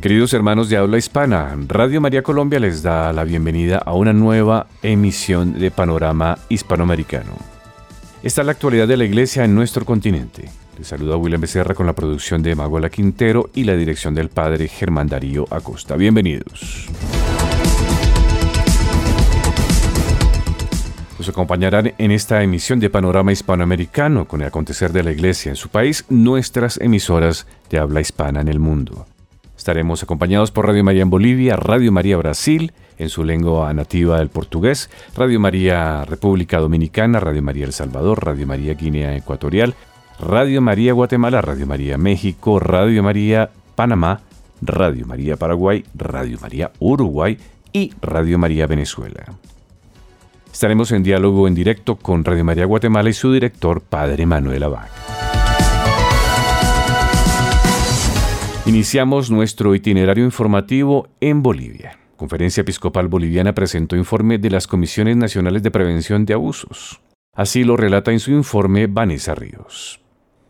Queridos hermanos de habla hispana, Radio María Colombia les da la bienvenida a una nueva emisión de Panorama Hispanoamericano. Esta es la actualidad de la Iglesia en nuestro continente. Les saluda William Becerra con la producción de Magola Quintero y la dirección del Padre Germán Darío Acosta. Bienvenidos. Nos acompañarán en esta emisión de Panorama Hispanoamericano con el acontecer de la Iglesia en su país, nuestras emisoras de habla hispana en el mundo. Estaremos acompañados por Radio María en Bolivia, Radio María Brasil, en su lengua nativa el portugués, Radio María República Dominicana, Radio María El Salvador, Radio María Guinea Ecuatorial, Radio María Guatemala, Radio María México, Radio María Panamá, Radio María Paraguay, Radio María Uruguay y Radio María Venezuela. Estaremos en diálogo en directo con Radio María Guatemala y su director, Padre Manuel Abad. Iniciamos nuestro itinerario informativo en Bolivia. Conferencia Episcopal Boliviana presentó informe de las Comisiones Nacionales de Prevención de Abusos. Así lo relata en su informe Vanessa Ríos.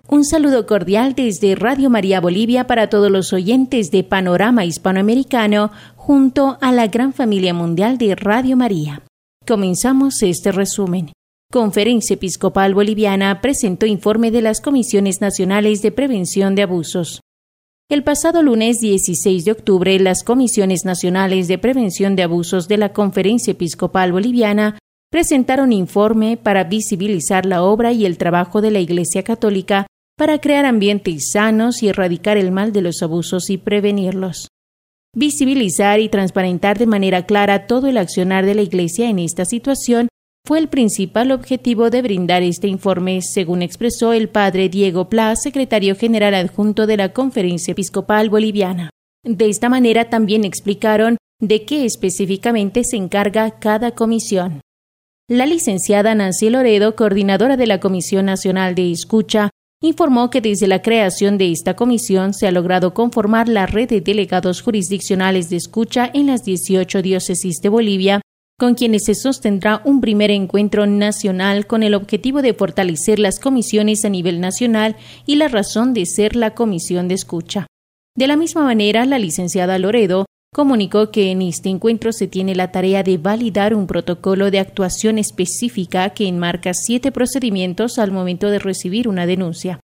Un saludo cordial desde Radio María Bolivia para todos los oyentes de Panorama Hispanoamericano junto a la gran familia mundial de Radio María. Comenzamos este resumen. Conferencia Episcopal Boliviana presentó informe de las Comisiones Nacionales de Prevención de Abusos. El pasado lunes 16 de octubre, las Comisiones Nacionales de Prevención de Abusos de la Conferencia Episcopal Boliviana presentaron informe para visibilizar la obra y el trabajo de la Iglesia Católica para crear ambientes sanos y erradicar el mal de los abusos y prevenirlos. Visibilizar y transparentar de manera clara todo el accionar de la Iglesia en esta situación fue el principal objetivo de brindar este informe, según expresó el padre Diego Pla, secretario general adjunto de la Conferencia Episcopal Boliviana. De esta manera también explicaron de qué específicamente se encarga cada comisión. La licenciada Nancy Loredo, coordinadora de la Comisión Nacional de Escucha, informó que desde la creación de esta comisión se ha logrado conformar la red de delegados jurisdiccionales de escucha en las 18 diócesis de Bolivia con quienes se sostendrá un primer encuentro nacional con el objetivo de fortalecer las comisiones a nivel nacional y la razón de ser la comisión de escucha. De la misma manera, la licenciada Loredo comunicó que en este encuentro se tiene la tarea de validar un protocolo de actuación específica que enmarca siete procedimientos al momento de recibir una denuncia.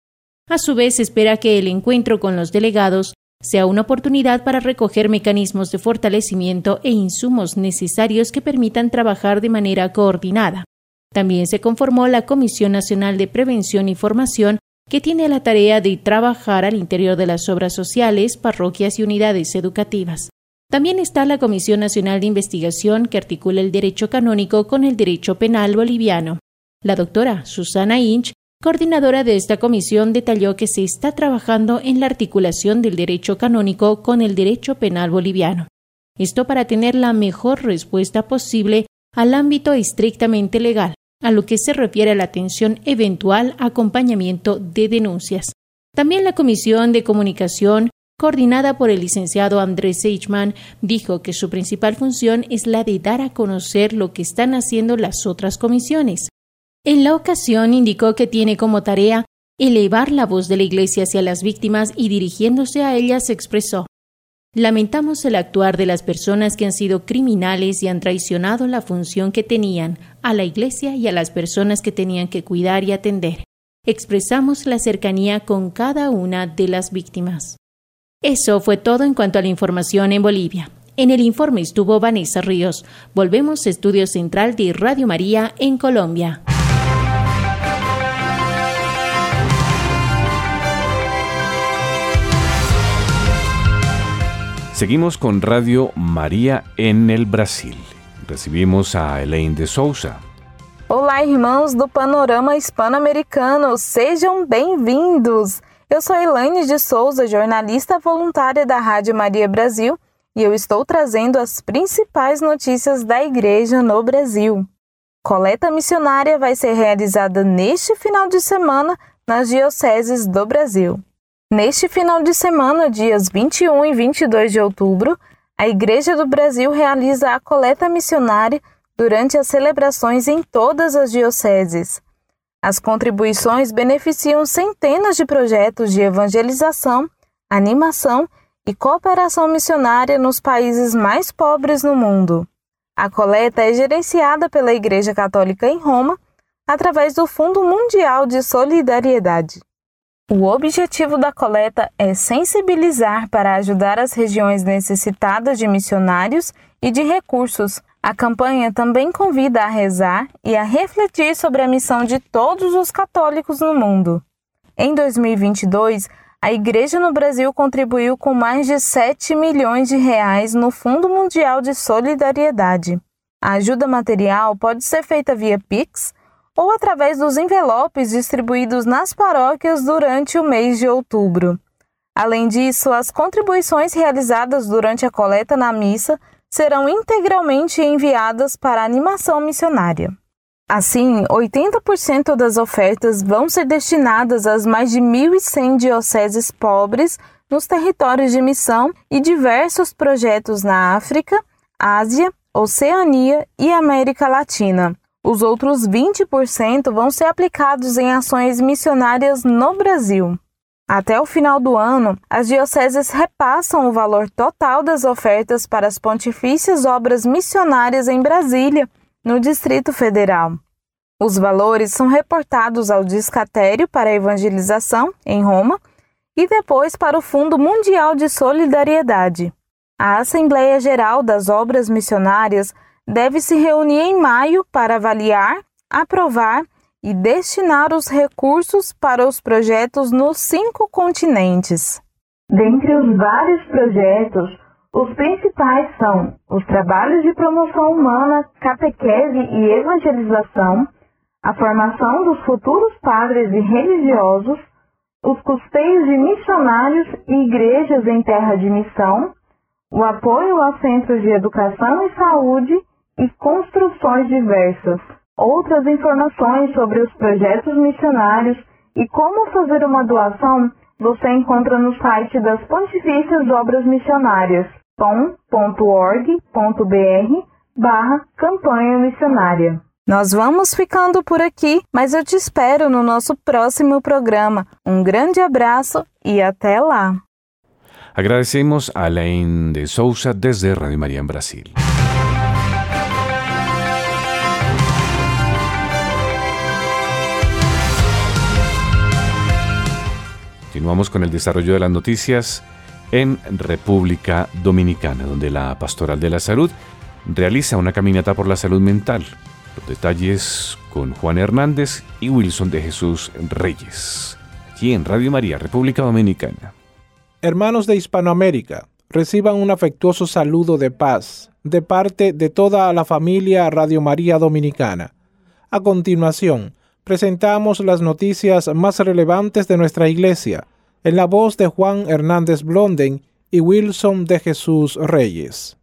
A su vez, espera que el encuentro con los delegados sea una oportunidad para recoger mecanismos de fortalecimiento e insumos necesarios que permitan trabajar de manera coordinada. También se conformó la Comisión Nacional de Prevención y Formación, que tiene la tarea de trabajar al interior de las obras sociales, parroquias y unidades educativas. También está la Comisión Nacional de Investigación, que articula el derecho canónico con el derecho penal boliviano. La doctora Susana Inch coordinadora de esta comisión, detalló que se está trabajando en la articulación del derecho canónico con el derecho penal boliviano. Esto para tener la mejor respuesta posible al ámbito estrictamente legal, a lo que se refiere a la atención eventual acompañamiento de denuncias. También la Comisión de Comunicación, coordinada por el licenciado Andrés Eichmann, dijo que su principal función es la de dar a conocer lo que están haciendo las otras comisiones, en la ocasión indicó que tiene como tarea elevar la voz de la Iglesia hacia las víctimas y dirigiéndose a ellas expresó Lamentamos el actuar de las personas que han sido criminales y han traicionado la función que tenían a la Iglesia y a las personas que tenían que cuidar y atender. Expresamos la cercanía con cada una de las víctimas. Eso fue todo en cuanto a la información en Bolivia. En el informe estuvo Vanessa Ríos. Volvemos a Estudio Central de Radio María en Colombia. Seguimos con Radio María en el Brasil. Recibimos a Elaine de Souza. Olá, irmãos do Panorama Hispano-Americano, sejam bem-vindos! Eu sou Elaine de Souza, jornalista voluntária da Rádio Maria Brasil, e eu estou trazendo as principais notícias da Igreja no Brasil. Coleta missionária vai ser realizada neste final de semana nas dioceses do Brasil. Neste final de semana, dias 21 e 22 de outubro, a Igreja do Brasil realiza a coleta missionária durante as celebrações em todas as dioceses. As contribuições beneficiam centenas de projetos de evangelização, animação e cooperação missionária nos países mais pobres no mundo. A coleta é gerenciada pela Igreja Católica em Roma através do Fundo Mundial de Solidariedade. O objetivo da coleta é sensibilizar para ajudar as regiões necessitadas de missionários e de recursos. A campanha também convida a rezar e a refletir sobre a missão de todos os católicos no mundo. Em 2022, a Igreja no Brasil contribuiu com mais de 7 milhões de reais no Fundo Mundial de Solidariedade. A ajuda material pode ser feita via Pix ou através dos envelopes distribuídos nas paróquias durante o mês de outubro. Além disso, as contribuições realizadas durante a coleta na missa serão integralmente enviadas para a animação missionária. Assim, 80% das ofertas vão ser destinadas às mais de 1.100 dioceses pobres nos territórios de missão e diversos projetos na África, Ásia, Oceania e América Latina. Os outros 20% vão ser aplicados em ações missionárias no Brasil. Até o final do ano, as dioceses repassam o valor total das ofertas para as pontifícias obras missionárias em Brasília, no Distrito Federal. Os valores são reportados ao Discatério para a Evangelização, em Roma, e depois para o Fundo Mundial de Solidariedade. A Assembleia Geral das Obras Missionárias deve se reunir em maio para avaliar, aprovar e destinar os recursos para os projetos nos cinco continentes. Dentre os vários projetos, os principais são os trabalhos de promoção humana, catequese e evangelização, a formação dos futuros padres e religiosos, os custeios de missionários e igrejas em terra de missão, o apoio aos centros de educação e saúde e construções diversas. Outras informações sobre os projetos missionários e como fazer uma doação você encontra no site das Pontifícias Obras Missionárias, pom.org.br barra campanha missionária. Nós vamos ficando por aqui, mas eu te espero no nosso próximo programa. Um grande abraço e até lá! Agradecemos a Alain de Souza desde Radio María en Brasil. Continuamos con el desarrollo de las noticias en República Dominicana, donde la Pastoral de la Salud realiza una caminata por la salud mental. Los detalles con Juan Hernández y Wilson de Jesús Reyes. Aquí en Radio María, República Dominicana. Hermanos de Hispanoamérica, reciban un afectuoso saludo de paz de parte de toda la familia Radio María Dominicana. A continuación, presentamos las noticias más relevantes de nuestra iglesia, en la voz de Juan Hernández Blonden y Wilson de Jesús Reyes.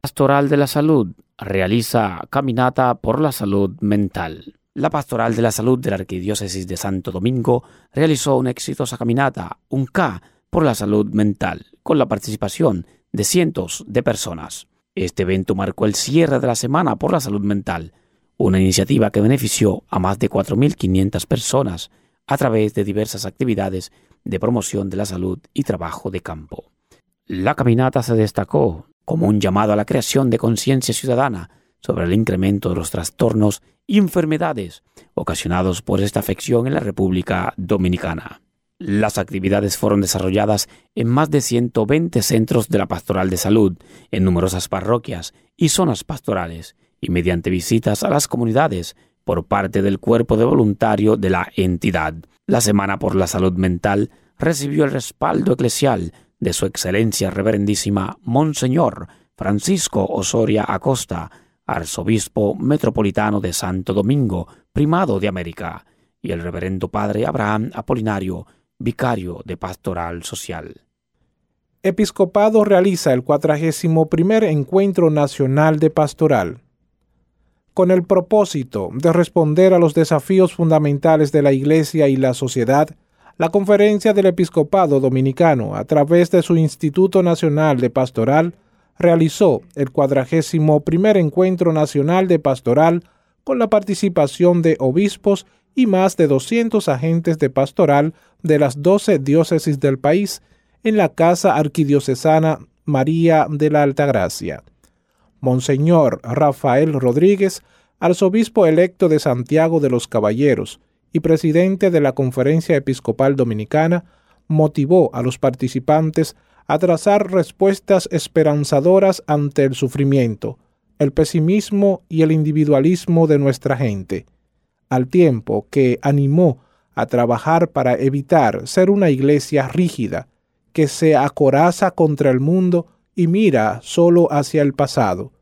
Pastoral de la Salud realiza caminata por la salud mental. La Pastoral de la Salud de la Arquidiócesis de Santo Domingo realizó una exitosa caminata, un K, por la salud mental, con la participación de cientos de personas. Este evento marcó el cierre de la Semana por la Salud Mental, una iniciativa que benefició a más de 4.500 personas a través de diversas actividades de promoción de la salud y trabajo de campo. La caminata se destacó como un llamado a la creación de conciencia ciudadana sobre el incremento de los trastornos y enfermedades ocasionados por esta afección en la República Dominicana. Las actividades fueron desarrolladas en más de 120 centros de la Pastoral de Salud, en numerosas parroquias y zonas pastorales, y mediante visitas a las comunidades por parte del cuerpo de voluntario de la entidad. La Semana por la Salud Mental recibió el respaldo eclesial de Su Excelencia Reverendísima Monseñor Francisco Osoria Acosta, Arzobispo Metropolitano de Santo Domingo, Primado de América, y el Reverendo Padre Abraham Apolinario, Vicario de Pastoral Social. Episcopado realiza el 41 Encuentro Nacional de Pastoral con el propósito de responder a los desafíos fundamentales de la Iglesia y la sociedad, la Conferencia del Episcopado Dominicano, a través de su Instituto Nacional de Pastoral, realizó el cuadragésimo primer Encuentro Nacional de Pastoral con la participación de obispos y más de 200 agentes de pastoral de las 12 diócesis del país, en la Casa Arquidiocesana María de la Altagracia. Monseñor Rafael Rodríguez, arzobispo electo de Santiago de los Caballeros y presidente de la Conferencia Episcopal Dominicana, motivó a los participantes a trazar respuestas esperanzadoras ante el sufrimiento, el pesimismo y el individualismo de nuestra gente, al tiempo que animó a trabajar para evitar ser una iglesia rígida, que se acoraza contra el mundo y mira solo hacia el pasado.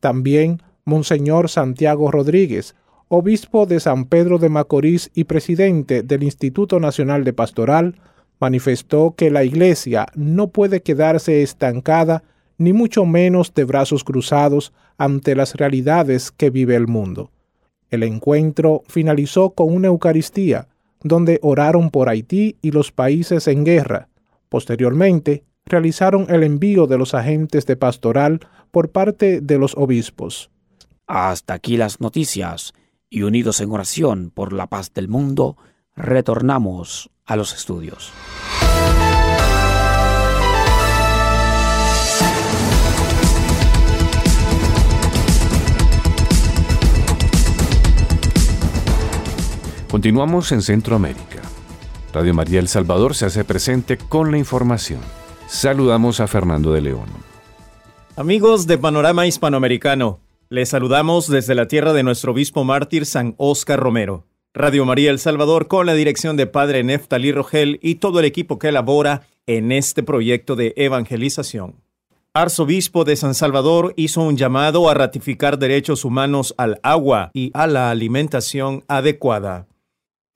También Monseñor Santiago Rodríguez, obispo de San Pedro de Macorís y presidente del Instituto Nacional de Pastoral, manifestó que la Iglesia no puede quedarse estancada ni mucho menos de brazos cruzados ante las realidades que vive el mundo. El encuentro finalizó con una Eucaristía, donde oraron por Haití y los países en guerra. Posteriormente, realizaron el envío de los agentes de pastoral por parte de los obispos. Hasta aquí las noticias, y unidos en oración por la paz del mundo, retornamos a los estudios. Continuamos en Centroamérica. Radio María El Salvador se hace presente con la información. Saludamos a Fernando de León. Amigos de Panorama Hispanoamericano, les saludamos desde la tierra de nuestro obispo mártir San Oscar Romero. Radio María El Salvador con la dirección de Padre Neftalí Rogel y todo el equipo que elabora en este proyecto de evangelización. Arzobispo de San Salvador hizo un llamado a ratificar derechos humanos al agua y a la alimentación adecuada.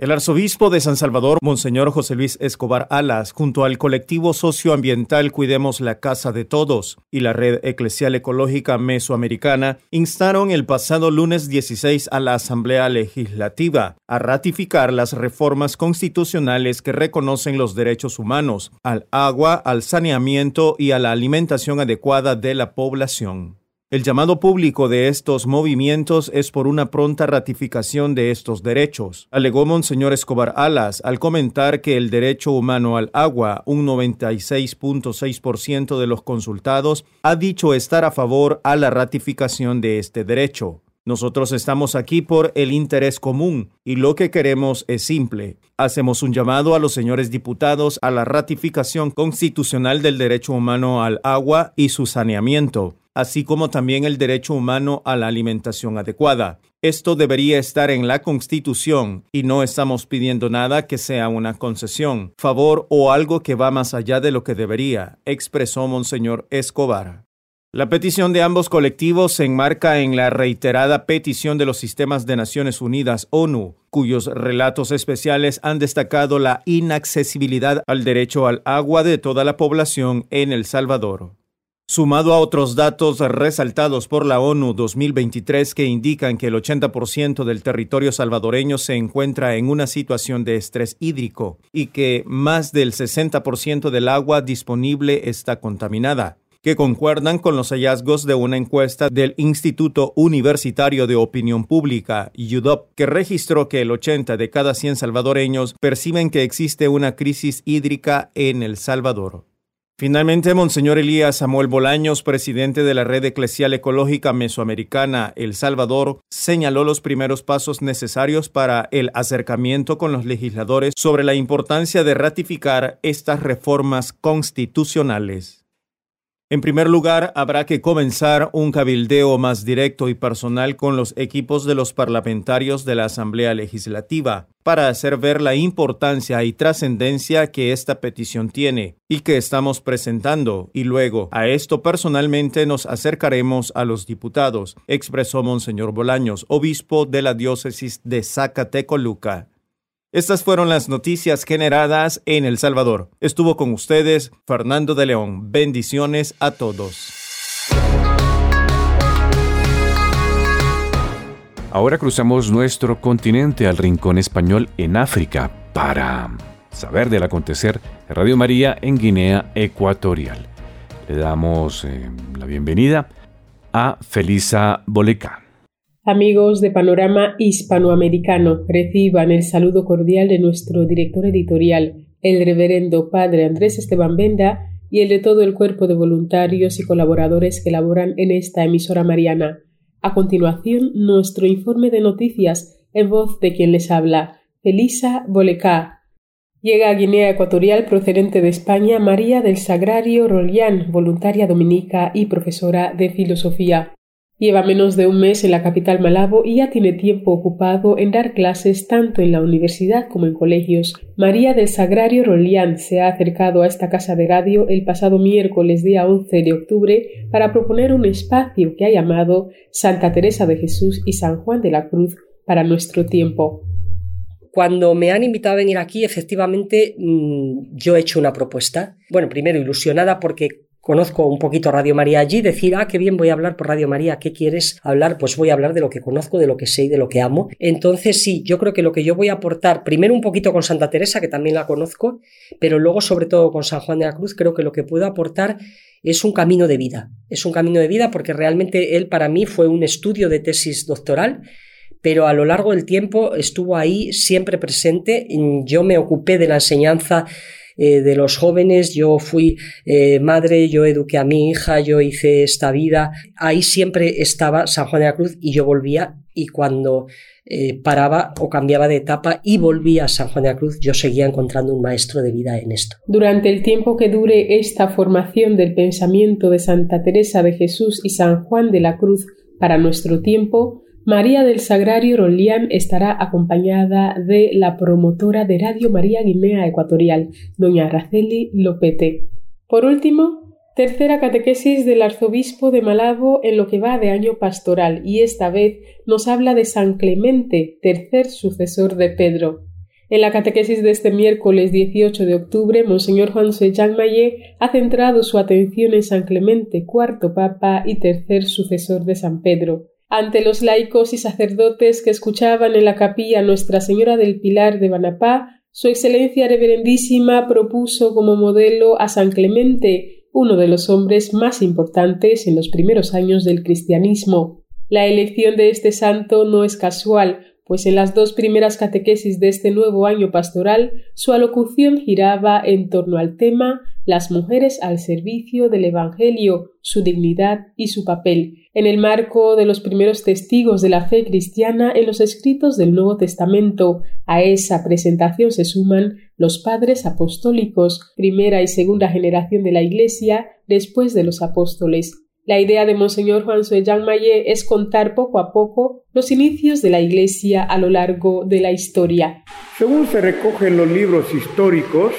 El arzobispo de San Salvador, Monseñor José Luis Escobar Alas, junto al colectivo socioambiental Cuidemos la Casa de Todos y la Red Eclesial Ecológica Mesoamericana, instaron el pasado lunes 16 a la Asamblea Legislativa a ratificar las reformas constitucionales que reconocen los derechos humanos al agua, al saneamiento y a la alimentación adecuada de la población. El llamado público de estos movimientos es por una pronta ratificación de estos derechos, alegó Monseñor Escobar Alas al comentar que el derecho humano al agua, un 96.6% de los consultados, ha dicho estar a favor a la ratificación de este derecho. Nosotros estamos aquí por el interés común y lo que queremos es simple. Hacemos un llamado a los señores diputados a la ratificación constitucional del derecho humano al agua y su saneamiento así como también el derecho humano a la alimentación adecuada. Esto debería estar en la Constitución y no estamos pidiendo nada que sea una concesión, favor o algo que va más allá de lo que debería, expresó Monseñor Escobar. La petición de ambos colectivos se enmarca en la reiterada petición de los sistemas de Naciones Unidas ONU, cuyos relatos especiales han destacado la inaccesibilidad al derecho al agua de toda la población en El Salvador. Sumado a otros datos resaltados por la ONU 2023 que indican que el 80% del territorio salvadoreño se encuentra en una situación de estrés hídrico y que más del 60% del agua disponible está contaminada que concuerdan con los hallazgos de una encuesta del Instituto Universitario de Opinión Pública, UDOP, que registró que el 80 de cada 100 salvadoreños perciben que existe una crisis hídrica en El Salvador. Finalmente, Monseñor Elías Samuel Bolaños, presidente de la Red Eclesial Ecológica Mesoamericana El Salvador, señaló los primeros pasos necesarios para el acercamiento con los legisladores sobre la importancia de ratificar estas reformas constitucionales. En primer lugar, habrá que comenzar un cabildeo más directo y personal con los equipos de los parlamentarios de la Asamblea Legislativa para hacer ver la importancia y trascendencia que esta petición tiene y que estamos presentando, y luego a esto personalmente nos acercaremos a los diputados, expresó Monseñor Bolaños, obispo de la diócesis de Zacatecoluca. Estas fueron las noticias generadas en El Salvador. Estuvo con ustedes Fernando de León. Bendiciones a todos. Ahora cruzamos nuestro continente al rincón español en África para saber del acontecer de Radio María en Guinea Ecuatorial. Le damos eh, la bienvenida a Felisa Boleca. Amigos de Panorama Hispanoamericano, reciban el saludo cordial de nuestro director editorial, el reverendo padre Andrés Esteban Benda y el de todo el cuerpo de voluntarios y colaboradores que laboran en esta emisora mariana. A continuación, nuestro informe de noticias en voz de quien les habla, Elisa Bolecá. Llega a Guinea Ecuatorial procedente de España María del Sagrario Rolián, voluntaria dominica y profesora de filosofía. Lleva menos de un mes en la capital Malabo y ya tiene tiempo ocupado en dar clases tanto en la universidad como en colegios. María del Sagrario Rolián se ha acercado a esta casa de radio el pasado miércoles día 11 de octubre para proponer un espacio que ha llamado Santa Teresa de Jesús y San Juan de la Cruz para nuestro tiempo. Cuando me han invitado a venir aquí, efectivamente, mm, yo he hecho una propuesta. Bueno, primero ilusionada porque conozco un poquito Radio María allí, decir, ah, qué bien voy a hablar por Radio María, ¿qué quieres hablar? Pues voy a hablar de lo que conozco, de lo que sé y de lo que amo. Entonces sí, yo creo que lo que yo voy a aportar, primero un poquito con Santa Teresa, que también la conozco, pero luego sobre todo con San Juan de la Cruz, creo que lo que puedo aportar es un camino de vida. Es un camino de vida porque realmente él para mí fue un estudio de tesis doctoral pero a lo largo del tiempo estuvo ahí siempre presente. Yo me ocupé de la enseñanza eh, de los jóvenes, yo fui eh, madre, yo eduqué a mi hija, yo hice esta vida, ahí siempre estaba San Juan de la Cruz y yo volvía y cuando eh, paraba o cambiaba de etapa y volvía a San Juan de la Cruz, yo seguía encontrando un maestro de vida en esto. Durante el tiempo que dure esta formación del pensamiento de Santa Teresa de Jesús y San Juan de la Cruz para nuestro tiempo, María del Sagrario Rolián estará acompañada de la promotora de Radio María Guinea Ecuatorial, doña Araceli Lopete. Por último, tercera catequesis del arzobispo de Malabo en lo que va de año pastoral, y esta vez nos habla de San Clemente, tercer sucesor de Pedro. En la catequesis de este miércoles 18 de octubre, Monseñor Juan Jean Maye ha centrado su atención en San Clemente, cuarto papa y tercer sucesor de San Pedro ante los laicos y sacerdotes que escuchaban en la capilla Nuestra Señora del Pilar de Banapá, Su Excelencia Reverendísima propuso como modelo a San Clemente, uno de los hombres más importantes en los primeros años del cristianismo. La elección de este santo no es casual, pues en las dos primeras catequesis de este nuevo año pastoral su alocución giraba en torno al tema las mujeres al servicio del Evangelio, su dignidad y su papel, en el marco de los primeros testigos de la fe cristiana en los escritos del Nuevo Testamento. A esa presentación se suman los padres apostólicos, primera y segunda generación de la Iglesia, después de los apóstoles. La idea de Monseñor Juan Jean Maye es contar poco a poco los inicios de la Iglesia a lo largo de la historia. Según se recoge en los libros históricos,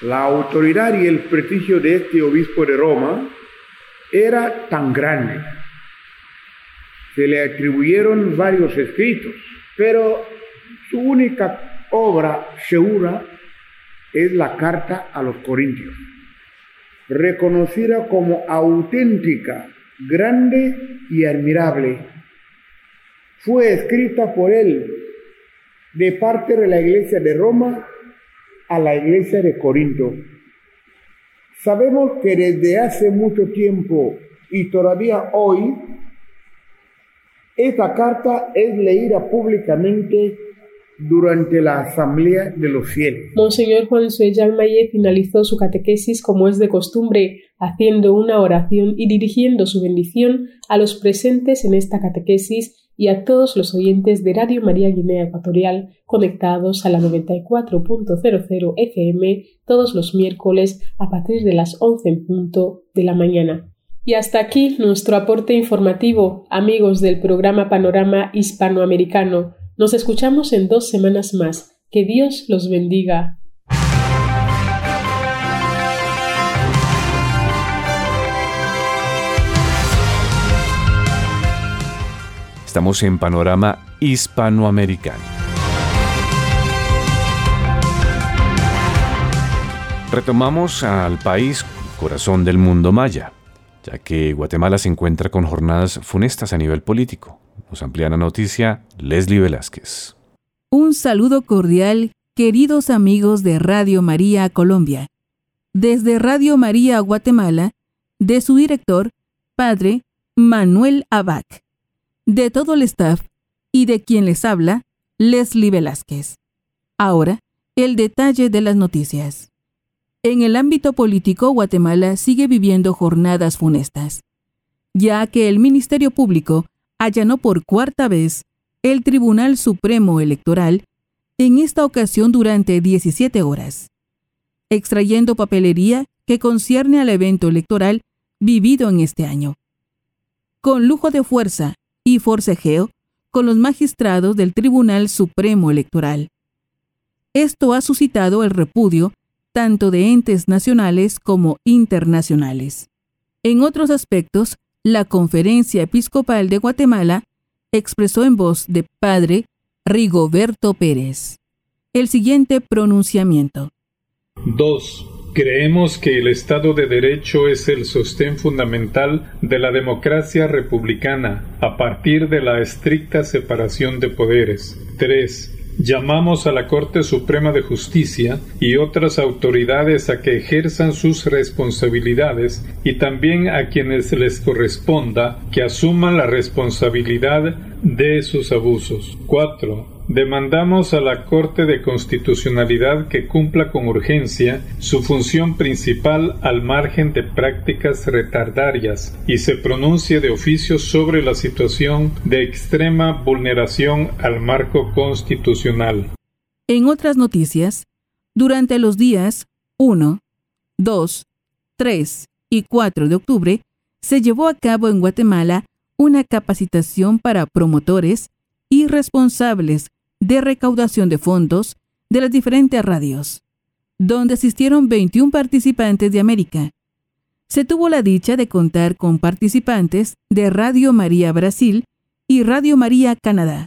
la autoridad y el prestigio de este obispo de Roma era tan grande. Se le atribuyeron varios escritos, pero su única obra segura es la carta a los Corintios reconocida como auténtica, grande y admirable. Fue escrita por él de parte de la iglesia de Roma a la iglesia de Corinto. Sabemos que desde hace mucho tiempo y todavía hoy, esta carta es leída públicamente durante la Asamblea de los Fieles. Monseñor Juan Suellán Maye finalizó su catequesis como es de costumbre, haciendo una oración y dirigiendo su bendición a los presentes en esta catequesis y a todos los oyentes de Radio María Guinea Ecuatorial conectados a la 94.00 FM todos los miércoles a partir de las 11 en punto de la mañana. Y hasta aquí nuestro aporte informativo, amigos del programa Panorama Hispanoamericano nos escuchamos en dos semanas más. Que Dios los bendiga. Estamos en Panorama Hispanoamericano. Retomamos al país corazón del mundo maya, ya que Guatemala se encuentra con jornadas funestas a nivel político. Nos amplía la noticia Leslie Velázquez. Un saludo cordial, queridos amigos de Radio María Colombia. Desde Radio María Guatemala, de su director, Padre Manuel Abac. De todo el staff y de quien les habla, Leslie Velázquez. Ahora, el detalle de las noticias. En el ámbito político, Guatemala sigue viviendo jornadas funestas, ya que el Ministerio Público allanó por cuarta vez el Tribunal Supremo Electoral, en esta ocasión durante 17 horas, extrayendo papelería que concierne al evento electoral vivido en este año. Con lujo de fuerza y forcejeo con los magistrados del Tribunal Supremo Electoral. Esto ha suscitado el repudio tanto de entes nacionales como internacionales. En otros aspectos, la Conferencia Episcopal de Guatemala expresó en voz de Padre Rigoberto Pérez el siguiente pronunciamiento. 2. Creemos que el Estado de Derecho es el sostén fundamental de la democracia republicana a partir de la estricta separación de poderes. 3. Llamamos a la Corte Suprema de Justicia y otras autoridades a que ejerzan sus responsabilidades y también a quienes les corresponda que asuman la responsabilidad de sus abusos. 4. Demandamos a la Corte de Constitucionalidad que cumpla con urgencia su función principal al margen de prácticas retardarias y se pronuncie de oficio sobre la situación de extrema vulneración al marco constitucional. En otras noticias, durante los días 1, 2, 3 y 4 de octubre, se llevó a cabo en Guatemala una capacitación para promotores y responsables de recaudación de fondos de las diferentes radios, donde asistieron 21 participantes de América. Se tuvo la dicha de contar con participantes de Radio María Brasil y Radio María Canadá.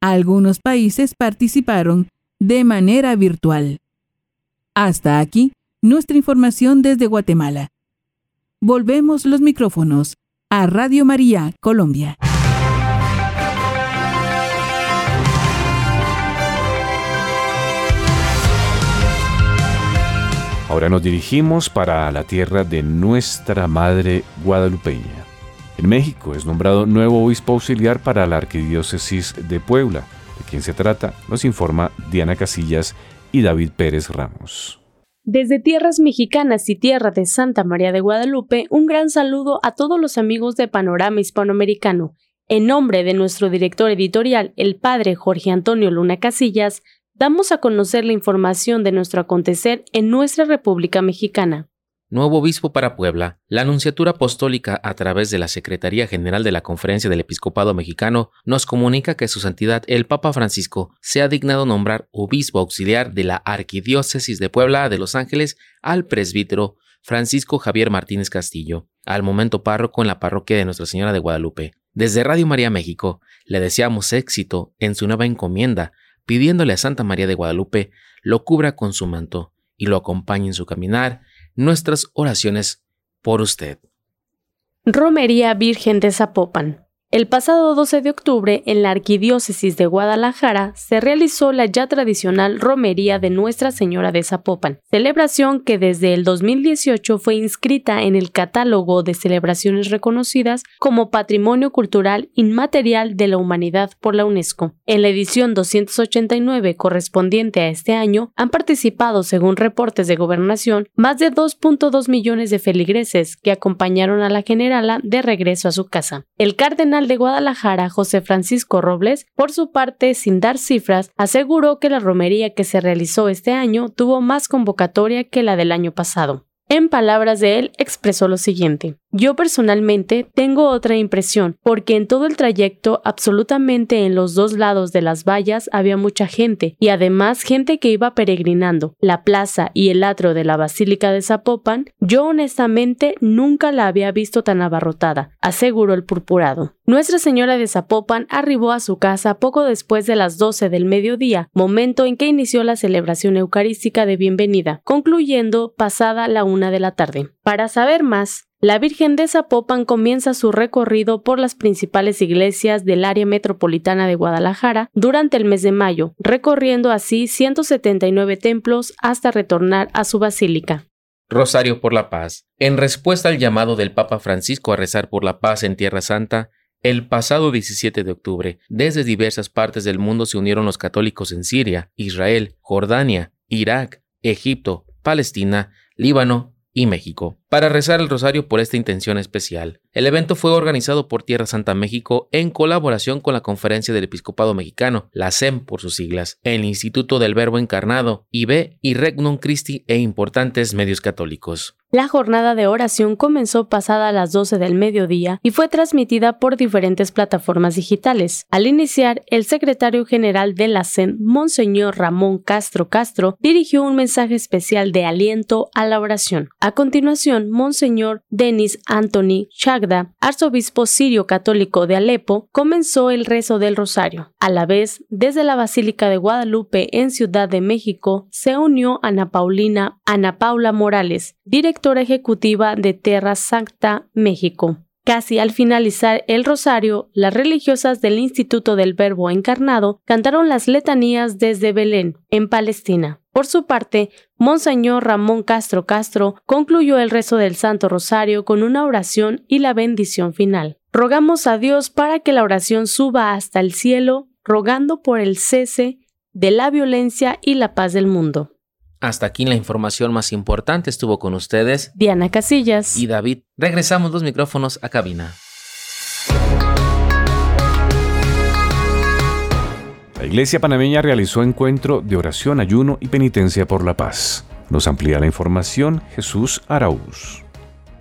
Algunos países participaron de manera virtual. Hasta aquí nuestra información desde Guatemala. Volvemos los micrófonos a Radio María Colombia. Ahora nos dirigimos para la tierra de nuestra Madre Guadalupeña. En México es nombrado nuevo obispo auxiliar para la Arquidiócesis de Puebla. ¿De quién se trata? Nos informa Diana Casillas y David Pérez Ramos. Desde tierras mexicanas y tierra de Santa María de Guadalupe, un gran saludo a todos los amigos de Panorama Hispanoamericano. En nombre de nuestro director editorial, el padre Jorge Antonio Luna Casillas, damos a conocer la información de nuestro acontecer en nuestra República Mexicana. Nuevo obispo para Puebla, la Anunciatura Apostólica a través de la Secretaría General de la Conferencia del Episcopado Mexicano nos comunica que Su Santidad el Papa Francisco se ha dignado nombrar obispo auxiliar de la Arquidiócesis de Puebla de Los Ángeles al presbítero Francisco Javier Martínez Castillo, al momento párroco en la parroquia de Nuestra Señora de Guadalupe. Desde Radio María México le deseamos éxito en su nueva encomienda pidiéndole a Santa María de Guadalupe lo cubra con su manto y lo acompañe en su caminar, nuestras oraciones por usted. Romería Virgen de Zapopan. El pasado 12 de octubre, en la Arquidiócesis de Guadalajara, se realizó la ya tradicional Romería de Nuestra Señora de Zapopan, celebración que desde el 2018 fue inscrita en el catálogo de celebraciones reconocidas como Patrimonio Cultural Inmaterial de la Humanidad por la UNESCO. En la edición 289 correspondiente a este año, han participado, según reportes de gobernación, más de 2.2 millones de feligreses que acompañaron a la generala de regreso a su casa. El cardenal de Guadalajara, José Francisco Robles, por su parte, sin dar cifras, aseguró que la romería que se realizó este año tuvo más convocatoria que la del año pasado. En palabras de él, expresó lo siguiente. Yo personalmente tengo otra impresión, porque en todo el trayecto, absolutamente en los dos lados de las vallas había mucha gente, y además gente que iba peregrinando. La plaza y el atrio de la Basílica de Zapopan, yo honestamente nunca la había visto tan abarrotada, aseguró el purpurado. Nuestra Señora de Zapopan arribó a su casa poco después de las 12 del mediodía, momento en que inició la celebración eucarística de bienvenida, concluyendo pasada la una de la tarde. Para saber más, la Virgen de Zapopan comienza su recorrido por las principales iglesias del área metropolitana de Guadalajara durante el mes de mayo, recorriendo así 179 templos hasta retornar a su basílica. Rosario por la Paz. En respuesta al llamado del Papa Francisco a rezar por la paz en Tierra Santa, El pasado 17 de octubre, desde diversas partes del mundo se unieron los católicos en Siria, Israel, Jordania, Irak, Egipto, Palestina, Líbano y México, para rezar el rosario por esta intención especial. El evento fue organizado por Tierra Santa México en colaboración con la Conferencia del Episcopado Mexicano, la SEM por sus siglas, el Instituto del Verbo Encarnado, IB y Regnum Christi e importantes medios católicos. La jornada de oración comenzó pasada a las 12 del mediodía y fue transmitida por diferentes plataformas digitales. Al iniciar, el secretario general de la CEN, Monseñor Ramón Castro Castro, dirigió un mensaje especial de aliento a la oración. A continuación, Monseñor Denis Anthony Arzobispo sirio católico de Alepo, comenzó el rezo del rosario. A la vez, desde la Basílica de Guadalupe en Ciudad de México, se unió Ana Paulina Ana Paula Morales, directora ejecutiva de Terra Sancta, México. Casi al finalizar el rosario, las religiosas del Instituto del Verbo Encarnado cantaron las letanías desde Belén, en Palestina. Por su parte, Monseñor Ramón Castro Castro concluyó el rezo del Santo Rosario con una oración y la bendición final. Rogamos a Dios para que la oración suba hasta el cielo, rogando por el cese de la violencia y la paz del mundo. Hasta aquí la información más importante estuvo con ustedes Diana Casillas y David. Regresamos los micrófonos a cabina. La Iglesia panameña realizó encuentro de oración, ayuno y penitencia por la paz. Nos amplía la información Jesús Araúz.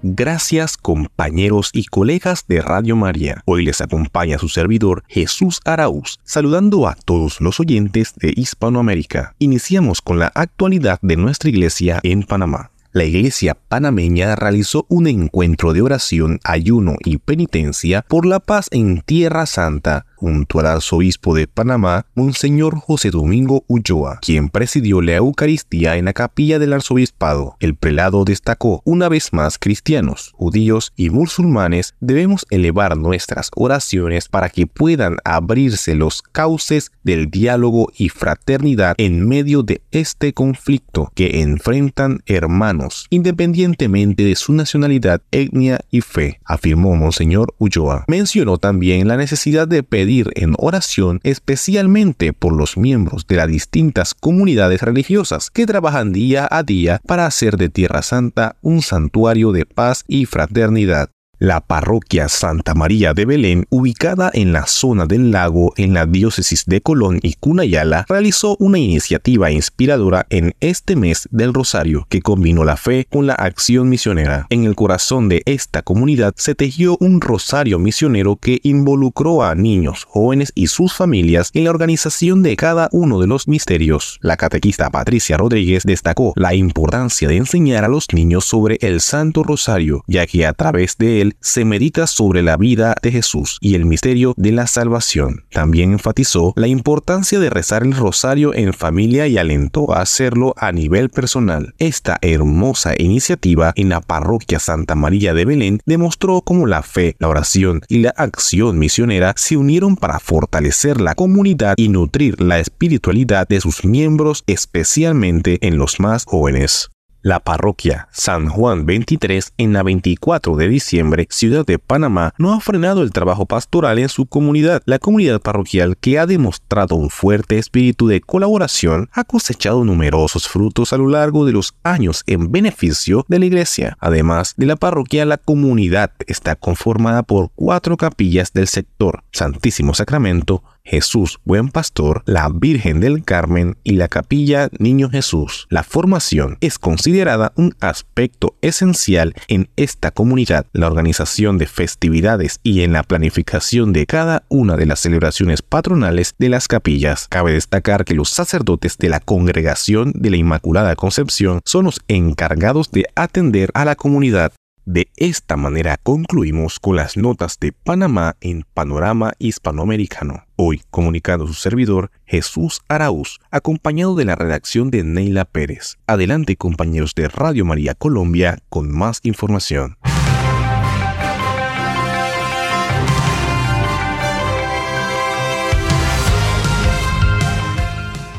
Gracias compañeros y colegas de Radio María. Hoy les acompaña su servidor Jesús Araúz, saludando a todos los oyentes de Hispanoamérica. Iniciamos con la actualidad de nuestra iglesia en Panamá. La iglesia panameña realizó un encuentro de oración, ayuno y penitencia por la paz en Tierra Santa junto al arzobispo de Panamá, Monseñor José Domingo Ulloa, quien presidió la Eucaristía en la capilla del arzobispado. El prelado destacó, una vez más, cristianos, judíos y musulmanes debemos elevar nuestras oraciones para que puedan abrirse los cauces del diálogo y fraternidad en medio de este conflicto que enfrentan hermanos, independientemente de su nacionalidad, etnia y fe, afirmó Monseñor Ulloa. Mencionó también la necesidad de pedir en oración especialmente por los miembros de las distintas comunidades religiosas que trabajan día a día para hacer de Tierra Santa un santuario de paz y fraternidad. La parroquia Santa María de Belén, ubicada en la zona del lago en la diócesis de Colón y Cunayala, realizó una iniciativa inspiradora en este mes del Rosario que combinó la fe con la acción misionera. En el corazón de esta comunidad se tejió un rosario misionero que involucró a niños, jóvenes y sus familias en la organización de cada uno de los misterios. La catequista Patricia Rodríguez destacó la importancia de enseñar a los niños sobre el Santo Rosario, ya que a través de él se medita sobre la vida de Jesús y el misterio de la salvación. También enfatizó la importancia de rezar el rosario en familia y alentó a hacerlo a nivel personal. Esta hermosa iniciativa en la parroquia Santa María de Belén demostró cómo la fe, la oración y la acción misionera se unieron para fortalecer la comunidad y nutrir la espiritualidad de sus miembros, especialmente en los más jóvenes. La parroquia San Juan 23 en la 24 de diciembre, ciudad de Panamá, no ha frenado el trabajo pastoral en su comunidad. La comunidad parroquial, que ha demostrado un fuerte espíritu de colaboración, ha cosechado numerosos frutos a lo largo de los años en beneficio de la iglesia. Además de la parroquia, la comunidad está conformada por cuatro capillas del sector Santísimo Sacramento, Jesús Buen Pastor, la Virgen del Carmen y la Capilla Niño Jesús. La formación es considerada un aspecto esencial en esta comunidad, la organización de festividades y en la planificación de cada una de las celebraciones patronales de las capillas. Cabe destacar que los sacerdotes de la Congregación de la Inmaculada Concepción son los encargados de atender a la comunidad. De esta manera concluimos con las notas de Panamá en Panorama Hispanoamericano. Hoy comunicando su servidor Jesús Araúz, acompañado de la redacción de Neila Pérez. Adelante compañeros de Radio María Colombia con más información.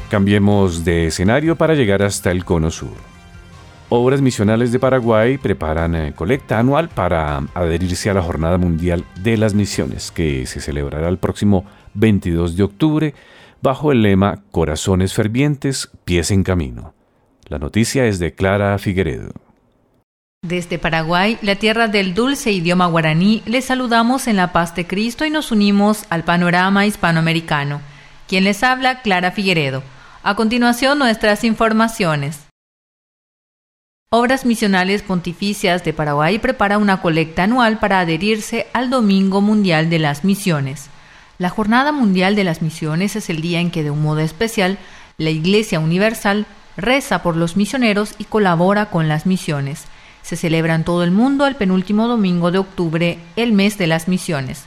Cambiemos de escenario para llegar hasta el Cono Sur. Obras Misionales de Paraguay preparan eh, colecta anual para adherirse a la Jornada Mundial de las Misiones, que se celebrará el próximo 22 de octubre bajo el lema Corazones fervientes, pies en camino. La noticia es de Clara Figueredo. Desde Paraguay, la tierra del dulce idioma guaraní, les saludamos en la paz de Cristo y nos unimos al panorama hispanoamericano. Quien les habla, Clara Figueredo. A continuación, nuestras informaciones. Obras Misionales Pontificias de Paraguay prepara una colecta anual para adherirse al Domingo Mundial de las Misiones. La Jornada Mundial de las Misiones es el día en que de un modo especial la Iglesia Universal reza por los misioneros y colabora con las misiones. Se celebra en todo el mundo el penúltimo domingo de octubre, el mes de las misiones.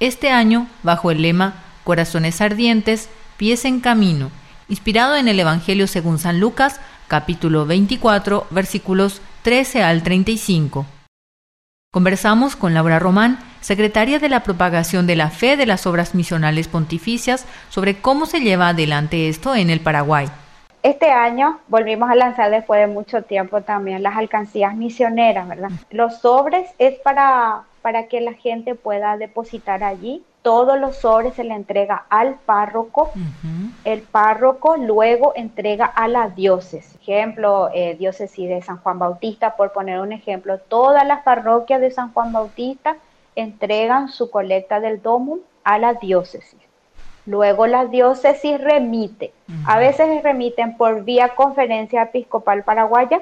Este año, bajo el lema Corazones ardientes, pies en camino, inspirado en el Evangelio según San Lucas, capítulo 24, versículos 13 al 35. Conversamos con Laura Román, secretaria de la propagación de la fe de las obras misionales pontificias, sobre cómo se lleva adelante esto en el Paraguay. Este año volvimos a lanzar después de mucho tiempo también las alcancías misioneras, ¿verdad? Los sobres es para, para que la gente pueda depositar allí. Todos los sobres se le entrega al párroco. El párroco luego entrega a la diócesis. Ejemplo, eh, diócesis de San Juan Bautista, por poner un ejemplo. Todas las parroquias de San Juan Bautista entregan su colecta del domum a la diócesis. Luego la diócesis remite. A veces remiten por vía conferencia episcopal paraguaya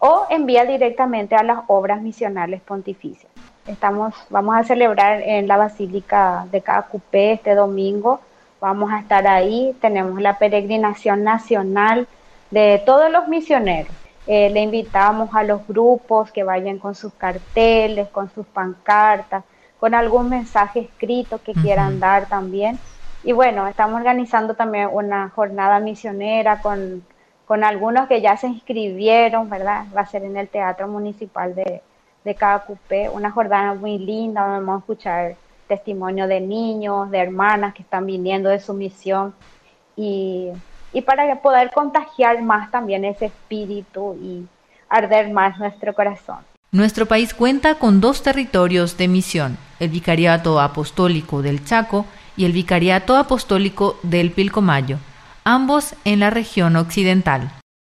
o envía directamente a las obras misionales pontificias. Estamos, vamos a celebrar en la Basílica de Cacupé este domingo. Vamos a estar ahí. Tenemos la peregrinación nacional de todos los misioneros. Eh, le invitamos a los grupos que vayan con sus carteles, con sus pancartas, con algún mensaje escrito que quieran dar también y bueno, estamos organizando también una jornada misionera con, con algunos que ya se inscribieron, ¿verdad? Va a ser en el Teatro Municipal de, de Cacupé, una jornada muy linda donde vamos a escuchar testimonio de niños, de hermanas que están viniendo de su misión y, y para poder contagiar más también ese espíritu y arder más nuestro corazón. Nuestro país cuenta con dos territorios de misión, el Vicariato Apostólico del Chaco y el Vicariato Apostólico del Pilcomayo, ambos en la región occidental.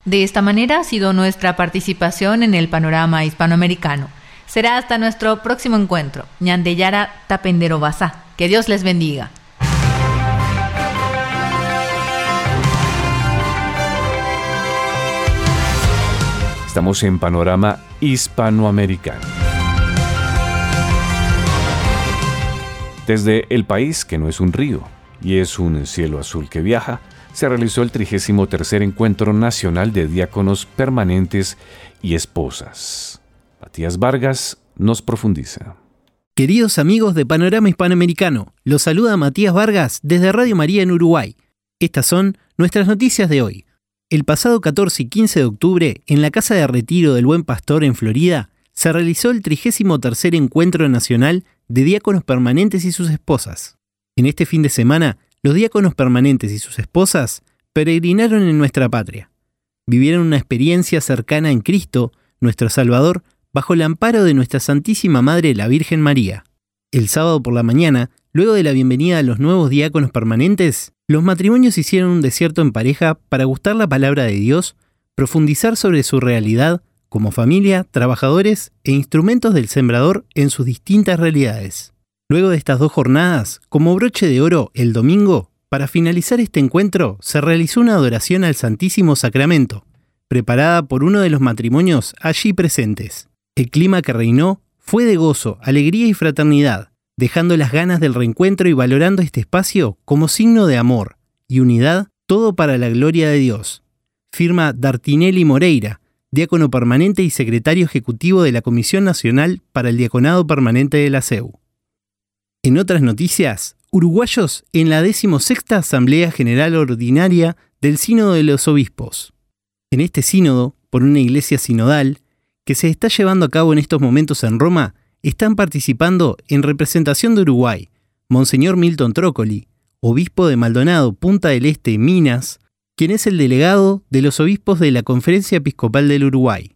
De esta manera ha sido nuestra participación en el panorama hispanoamericano. Será hasta nuestro próximo encuentro. Ñandeyara Tapendero Basá. Que Dios les bendiga. Estamos en Panorama Hispanoamericano. Desde el país que no es un río y es un cielo azul que viaja, se realizó el 33 Encuentro Nacional de Diáconos Permanentes y Esposas. Matías Vargas nos profundiza. Queridos amigos de Panorama Hispanoamericano, los saluda Matías Vargas desde Radio María en Uruguay. Estas son nuestras noticias de hoy. El pasado 14 y 15 de octubre, en la Casa de Retiro del Buen Pastor en Florida, se realizó el 33 Encuentro Nacional de diáconos permanentes y sus esposas. En este fin de semana, los diáconos permanentes y sus esposas peregrinaron en nuestra patria. Vivieron una experiencia cercana en Cristo, nuestro Salvador, bajo el amparo de nuestra Santísima Madre la Virgen María. El sábado por la mañana, luego de la bienvenida a los nuevos diáconos permanentes, los matrimonios hicieron un desierto en pareja para gustar la palabra de Dios, profundizar sobre su realidad, como familia, trabajadores e instrumentos del sembrador en sus distintas realidades. Luego de estas dos jornadas, como broche de oro el domingo, para finalizar este encuentro se realizó una adoración al Santísimo Sacramento, preparada por uno de los matrimonios allí presentes. El clima que reinó fue de gozo, alegría y fraternidad, dejando las ganas del reencuentro y valorando este espacio como signo de amor y unidad, todo para la gloria de Dios. Firma Dartinelli Moreira, diácono permanente y secretario ejecutivo de la Comisión Nacional para el Diaconado Permanente de la CEU. En otras noticias, uruguayos en la 16 Asamblea General Ordinaria del Sínodo de los Obispos. En este sínodo, por una iglesia sinodal, que se está llevando a cabo en estos momentos en Roma, están participando en representación de Uruguay, Monseñor Milton Trócoli, obispo de Maldonado, Punta del Este, Minas, quien es el delegado de los obispos de la Conferencia Episcopal del Uruguay,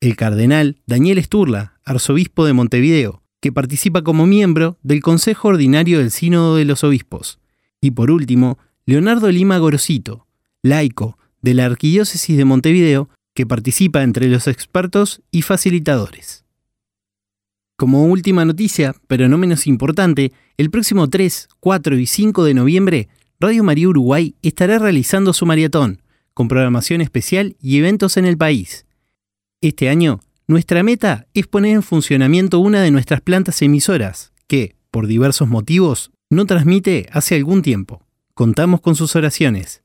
el cardenal Daniel Esturla, arzobispo de Montevideo, que participa como miembro del Consejo Ordinario del Sínodo de los Obispos. Y por último, Leonardo Lima Gorosito, laico de la Arquidiócesis de Montevideo, que participa entre los expertos y facilitadores. Como última noticia, pero no menos importante, el próximo 3, 4 y 5 de noviembre, Radio María Uruguay estará realizando su maratón, con programación especial y eventos en el país. Este año, nuestra meta es poner en funcionamiento una de nuestras plantas emisoras, que, por diversos motivos, no transmite hace algún tiempo. Contamos con sus oraciones.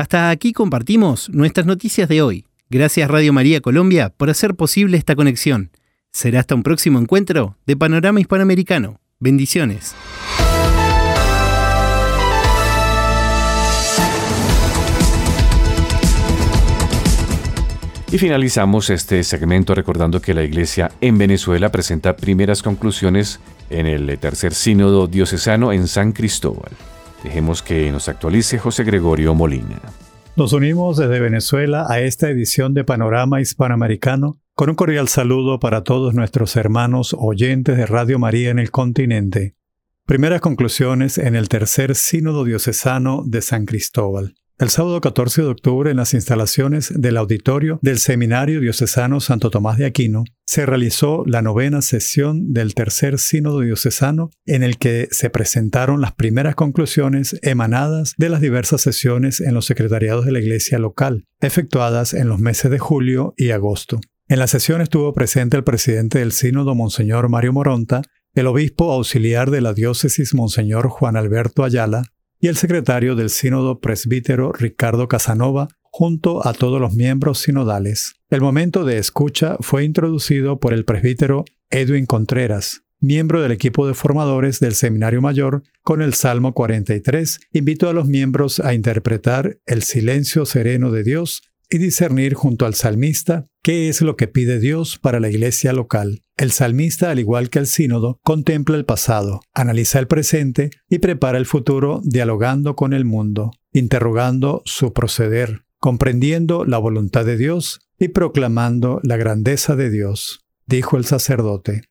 Hasta aquí compartimos nuestras noticias de hoy. Gracias Radio María Colombia por hacer posible esta conexión. Será hasta un próximo encuentro de Panorama Hispanoamericano. Bendiciones. Y finalizamos este segmento recordando que la Iglesia en Venezuela presenta primeras conclusiones en el tercer sínodo diocesano en San Cristóbal. Dejemos que nos actualice José Gregorio Molina. Nos unimos desde Venezuela a esta edición de Panorama Hispanoamericano con un cordial saludo para todos nuestros hermanos oyentes de Radio María en el continente. Primeras conclusiones en el tercer sínodo diocesano de San Cristóbal. El sábado 14 de octubre, en las instalaciones del auditorio del Seminario Diocesano Santo Tomás de Aquino, se realizó la novena sesión del tercer sínodo diocesano en el que se presentaron las primeras conclusiones emanadas de las diversas sesiones en los secretariados de la iglesia local, efectuadas en los meses de julio y agosto. En la sesión estuvo presente el presidente del sínodo, Monseñor Mario Moronta, el obispo auxiliar de la diócesis, Monseñor Juan Alberto Ayala, y el secretario del Sínodo presbítero Ricardo Casanova, junto a todos los miembros sinodales. El momento de escucha fue introducido por el presbítero Edwin Contreras, miembro del equipo de formadores del Seminario Mayor, con el Salmo 43, invitó a los miembros a interpretar el silencio sereno de Dios y discernir junto al salmista qué es lo que pide Dios para la iglesia local. El salmista, al igual que el sínodo, contempla el pasado, analiza el presente y prepara el futuro dialogando con el mundo, interrogando su proceder, comprendiendo la voluntad de Dios y proclamando la grandeza de Dios, dijo el sacerdote.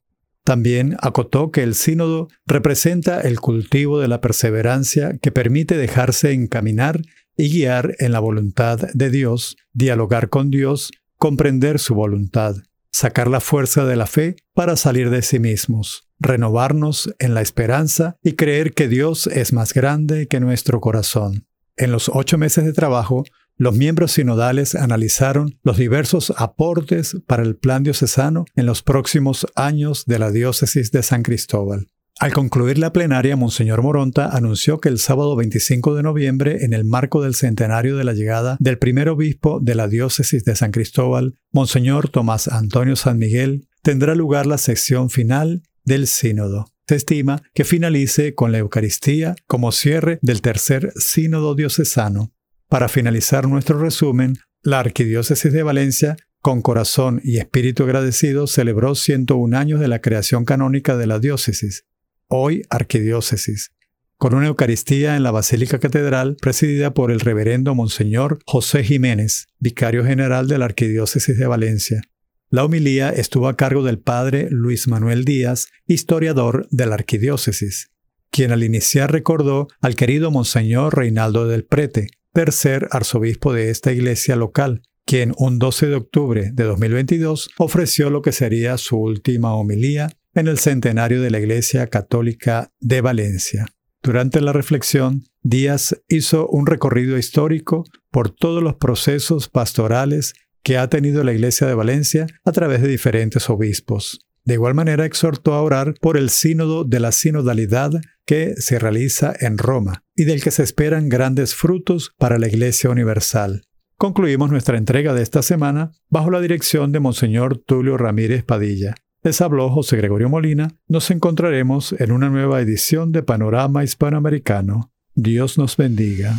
También acotó que el sínodo representa el cultivo de la perseverancia que permite dejarse encaminar y guiar en la voluntad de Dios, dialogar con Dios, comprender su voluntad, sacar la fuerza de la fe para salir de sí mismos, renovarnos en la esperanza y creer que Dios es más grande que nuestro corazón. En los ocho meses de trabajo, los miembros sinodales analizaron los diversos aportes para el plan diocesano en los próximos años de la diócesis de San Cristóbal. Al concluir la plenaria, Monseñor Moronta anunció que el sábado 25 de noviembre, en el marco del centenario de la llegada del primer obispo de la diócesis de San Cristóbal, Monseñor Tomás Antonio San Miguel, tendrá lugar la sección final del sínodo. Se estima que finalice con la Eucaristía como cierre del tercer sínodo diocesano. Para finalizar nuestro resumen, la Arquidiócesis de Valencia con corazón y espíritu agradecido, celebró 101 años de la creación canónica de la diócesis hoy arquidiócesis, con una Eucaristía en la Basílica Catedral presidida por el reverendo Monseñor José Jiménez, vicario general de la Arquidiócesis de Valencia. La homilía estuvo a cargo del padre Luis Manuel Díaz, historiador de la Arquidiócesis, quien al iniciar recordó al querido Monseñor Reinaldo del Prete, tercer arzobispo de esta iglesia local, quien un 12 de octubre de 2022 ofreció lo que sería su última homilía en el centenario de la Iglesia Católica de Valencia. Durante la reflexión, Díaz hizo un recorrido histórico por todos los procesos pastorales que ha tenido la Iglesia de Valencia a través de diferentes obispos. De igual manera exhortó a orar por el sínodo de la sinodalidad que se realiza en Roma y del que se esperan grandes frutos para la Iglesia Universal. Concluimos nuestra entrega de esta semana bajo la dirección de Monseñor Tulio Ramírez Padilla. Les habló José Gregorio Molina. Nos encontraremos en una nueva edición de Panorama Hispanoamericano. Dios nos bendiga.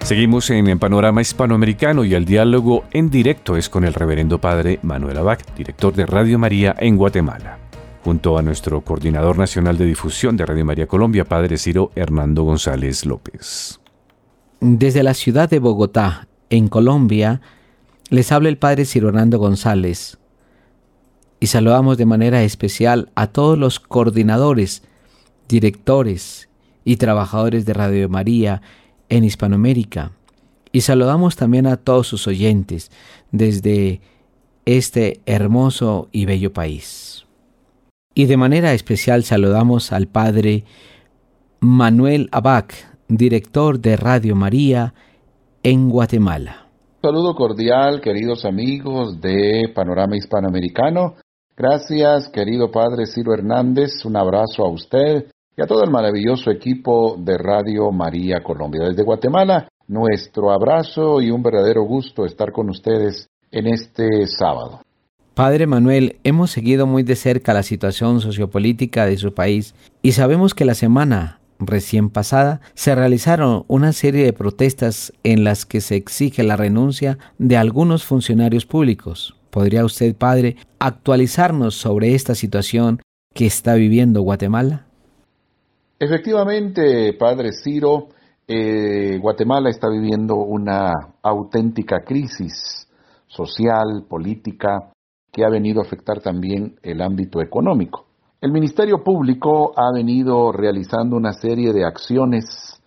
Seguimos en Panorama Hispanoamericano y el diálogo en directo es con el reverendo padre Manuel Abac, director de Radio María en Guatemala, junto a nuestro coordinador nacional de difusión de Radio María Colombia, padre Ciro Hernando González López. Desde la ciudad de Bogotá, en Colombia, les habla el Padre Ciro Hernando González y saludamos de manera especial a todos los coordinadores, directores y trabajadores de Radio María en Hispanoamérica. Y saludamos también a todos sus oyentes desde este hermoso y bello país. Y de manera especial saludamos al Padre Manuel Abac, director de Radio María en Guatemala. saludo cordial, queridos amigos de Panorama Hispanoamericano. Gracias, querido Padre Ciro Hernández. Un abrazo a usted y a todo el maravilloso equipo de Radio María Colombia. Desde Guatemala, nuestro abrazo y un verdadero gusto estar con ustedes en este sábado. Padre Manuel, hemos seguido muy de cerca la situación sociopolítica de su país y sabemos que la semana recién pasada se realizaron una serie de protestas en las que se exige la renuncia de algunos funcionarios públicos. ¿Podría usted, padre, actualizarnos sobre esta situación que está viviendo Guatemala? Efectivamente, padre Ciro, eh, Guatemala está viviendo una auténtica crisis social, política, que ha venido a afectar también el ámbito económico. El Ministerio Público ha venido realizando una serie de acciones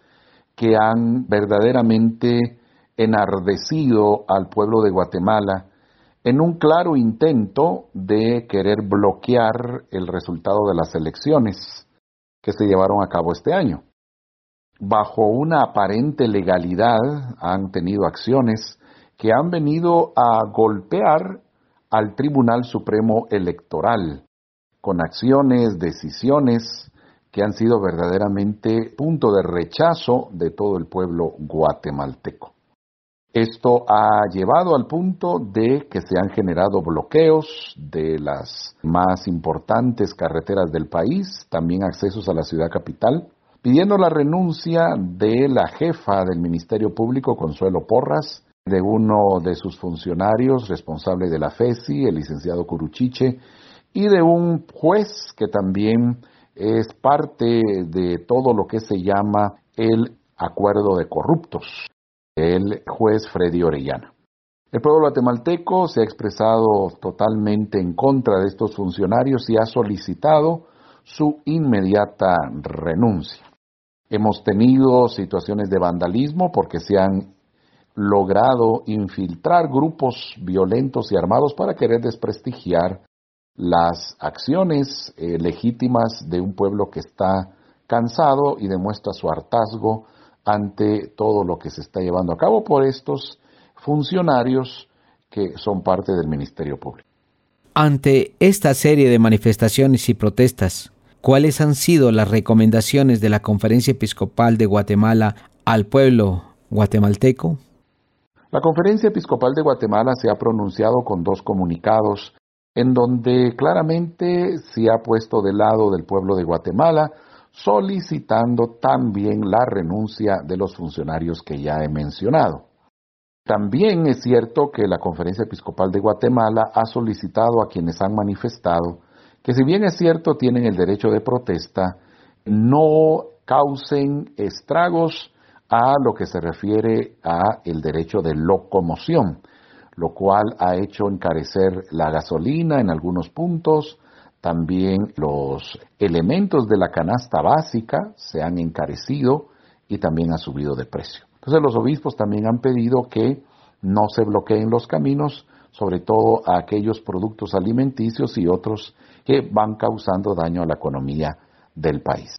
que han verdaderamente enardecido al pueblo de Guatemala en un claro intento de querer bloquear el resultado de las elecciones que se llevaron a cabo este año. Bajo una aparente legalidad han tenido acciones que han venido a golpear al Tribunal Supremo Electoral con acciones, decisiones que han sido verdaderamente punto de rechazo de todo el pueblo guatemalteco. Esto ha llevado al punto de que se han generado bloqueos de las más importantes carreteras del país, también accesos a la ciudad capital, pidiendo la renuncia de la jefa del Ministerio Público, Consuelo Porras, de uno de sus funcionarios responsable de la FESI, el licenciado Curuchiche, y de un juez que también es parte de todo lo que se llama el acuerdo de corruptos el juez Freddy Orellana. El pueblo guatemalteco se ha expresado totalmente en contra de estos funcionarios y ha solicitado su inmediata renuncia. Hemos tenido situaciones de vandalismo porque se han logrado infiltrar grupos violentos y armados para querer desprestigiar las acciones eh, legítimas de un pueblo que está cansado y demuestra su hartazgo ante todo lo que se está llevando a cabo por estos funcionarios que son parte del Ministerio Público. Ante esta serie de manifestaciones y protestas, ¿cuáles han sido las recomendaciones de la Conferencia Episcopal de Guatemala al pueblo guatemalteco? La Conferencia Episcopal de Guatemala se ha pronunciado con dos comunicados en donde claramente se ha puesto del lado del pueblo de Guatemala solicitando también la renuncia de los funcionarios que ya he mencionado. También es cierto que la Conferencia Episcopal de Guatemala ha solicitado a quienes han manifestado que si bien es cierto tienen el derecho de protesta, no causen estragos a lo que se refiere a el derecho de locomoción, lo cual ha hecho encarecer la gasolina en algunos puntos, también los elementos de la canasta básica se han encarecido y también ha subido de precio. Entonces los obispos también han pedido que no se bloqueen los caminos, sobre todo a aquellos productos alimenticios y otros que van causando daño a la economía del país.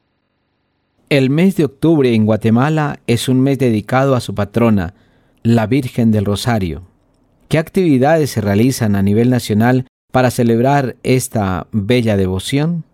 El mes de octubre en Guatemala es un mes dedicado a su patrona, la Virgen del Rosario. ¿Qué actividades se realizan a nivel nacional para celebrar esta bella devoción?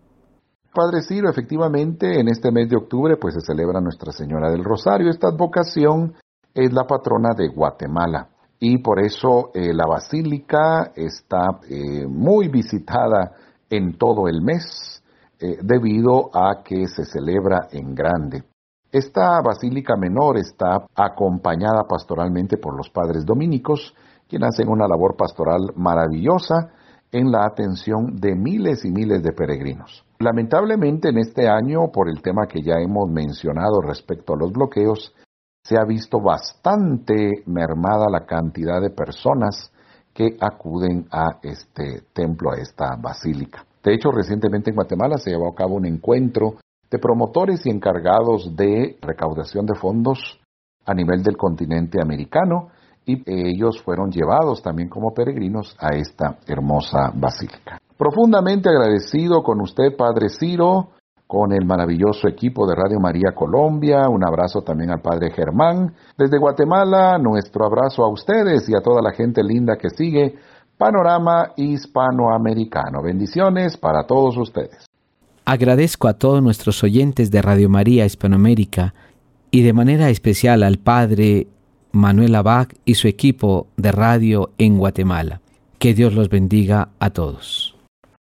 Padre Ciro, efectivamente, en este mes de octubre pues se celebra Nuestra Señora del Rosario. Esta advocación es la patrona de Guatemala y por eso eh, la basílica está eh, muy visitada en todo el mes eh, debido a que se celebra en grande. Esta basílica menor está acompañada pastoralmente por los padres dominicos, quienes hacen una labor pastoral maravillosa en la atención de miles y miles de peregrinos. Lamentablemente en este año, por el tema que ya hemos mencionado respecto a los bloqueos, se ha visto bastante mermada la cantidad de personas que acuden a este templo, a esta basílica. De hecho, recientemente en Guatemala se llevó a cabo un encuentro de promotores y encargados de recaudación de fondos a nivel del continente americano y ellos fueron llevados también como peregrinos a esta hermosa basílica. Profundamente agradecido con usted, Padre Ciro, con el maravilloso equipo de Radio María Colombia. Un abrazo también al Padre Germán. Desde Guatemala, nuestro abrazo a ustedes y a toda la gente linda que sigue Panorama Hispanoamericano. Bendiciones para todos ustedes. Agradezco a todos nuestros oyentes de Radio María Hispanoamérica y de manera especial al Padre Manuel Abad y su equipo de radio en Guatemala. Que Dios los bendiga a todos.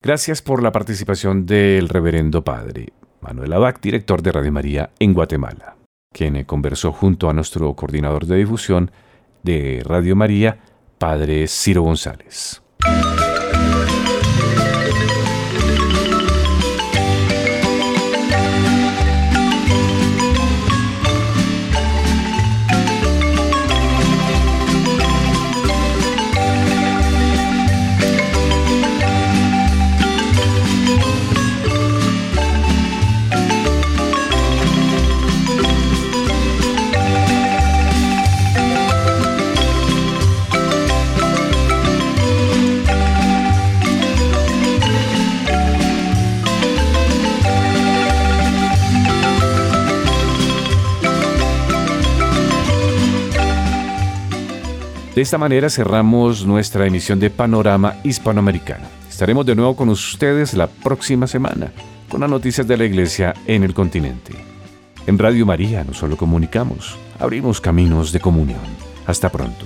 Gracias por la participación del reverendo Padre Manuel Abad, director de Radio María en Guatemala, quien conversó junto a nuestro coordinador de difusión de Radio María, Padre Ciro González. De esta manera cerramos nuestra emisión de Panorama Hispanoamericano. Estaremos de nuevo con ustedes la próxima semana con las noticias de la Iglesia en el continente. En Radio María no solo comunicamos, abrimos caminos de comunión. Hasta pronto.